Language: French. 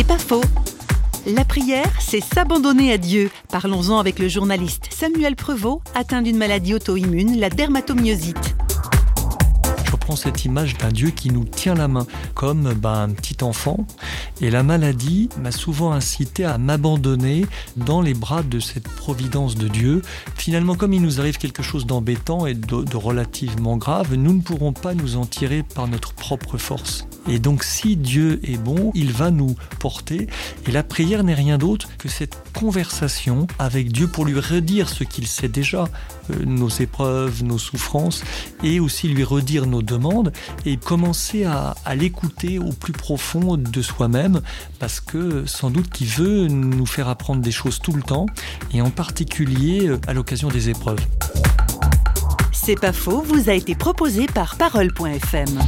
C'est pas faux. La prière, c'est s'abandonner à Dieu. Parlons-en avec le journaliste Samuel Prevot, atteint d'une maladie auto-immune, la dermatomyosite cette image d'un Dieu qui nous tient la main, comme ben, un petit enfant. Et la maladie m'a souvent incité à m'abandonner dans les bras de cette providence de Dieu. Finalement, comme il nous arrive quelque chose d'embêtant et de, de relativement grave, nous ne pourrons pas nous en tirer par notre propre force. Et donc si Dieu est bon, il va nous porter. Et la prière n'est rien d'autre que cette conversation avec Dieu pour lui redire ce qu'il sait déjà, euh, nos épreuves, nos souffrances, et aussi lui redire nos demandes, et commencer à, à l'écouter au plus profond de soi-même, parce que sans doute qu'il veut nous faire apprendre des choses tout le temps, et en particulier euh, à l'occasion des épreuves. C'est pas faux, vous a été proposé par parole.fm.